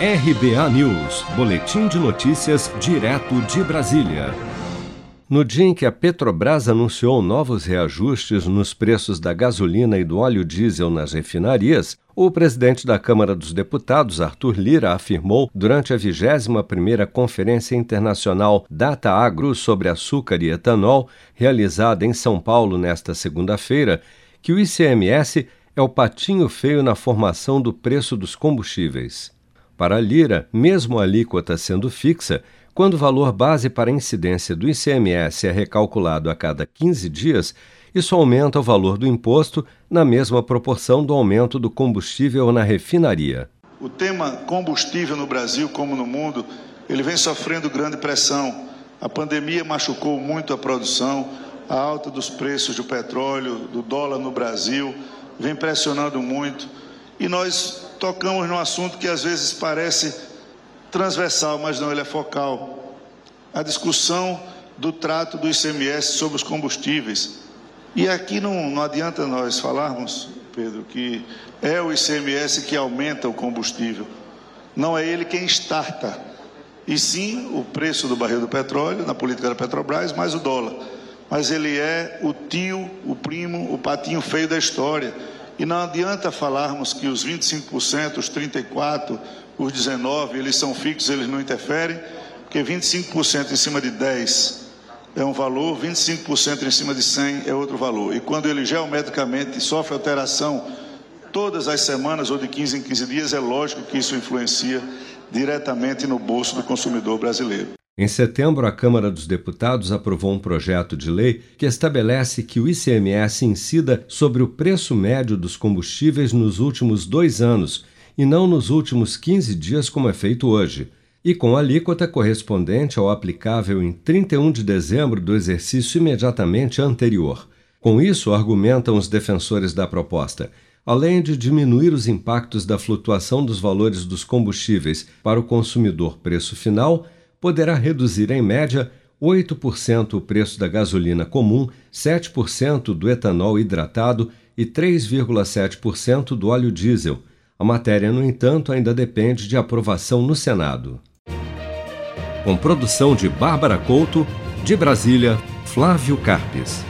RBA News, Boletim de Notícias, direto de Brasília. No dia em que a Petrobras anunciou novos reajustes nos preços da gasolina e do óleo diesel nas refinarias, o presidente da Câmara dos Deputados, Arthur Lira, afirmou durante a 21ª Conferência Internacional Data Agro sobre açúcar e etanol, realizada em São Paulo nesta segunda-feira, que o ICMS é o patinho feio na formação do preço dos combustíveis. Para a Lira, mesmo a alíquota sendo fixa, quando o valor base para a incidência do ICMS é recalculado a cada 15 dias, isso aumenta o valor do imposto na mesma proporção do aumento do combustível na refinaria. O tema combustível no Brasil, como no mundo, ele vem sofrendo grande pressão. A pandemia machucou muito a produção, a alta dos preços do petróleo, do dólar no Brasil, vem pressionando muito. E nós tocamos num assunto que às vezes parece transversal, mas não, ele é focal. A discussão do trato do ICMS sobre os combustíveis. E aqui não, não adianta nós falarmos, Pedro, que é o ICMS que aumenta o combustível. Não é ele quem starta. E sim o preço do barril do petróleo, na política da Petrobras, mais o dólar. Mas ele é o tio, o primo, o patinho feio da história e não adianta falarmos que os 25%, os 34%, os 19%, eles são fixos, eles não interferem, porque 25% em cima de 10 é um valor, 25% em cima de 100 é outro valor. E quando ele geometricamente sofre alteração todas as semanas ou de 15 em 15 dias, é lógico que isso influencia diretamente no bolso do consumidor brasileiro. Em setembro, a Câmara dos Deputados aprovou um projeto de lei que estabelece que o ICMS incida sobre o preço médio dos combustíveis nos últimos dois anos e não nos últimos 15 dias, como é feito hoje, e com alíquota correspondente ao aplicável em 31 de dezembro do exercício imediatamente anterior. Com isso, argumentam os defensores da proposta, além de diminuir os impactos da flutuação dos valores dos combustíveis para o consumidor preço final poderá reduzir em média 8% o preço da gasolina comum, 7% do etanol hidratado e 3,7% do óleo diesel. A matéria, no entanto, ainda depende de aprovação no Senado. Com produção de Bárbara Couto, de Brasília, Flávio Carpes.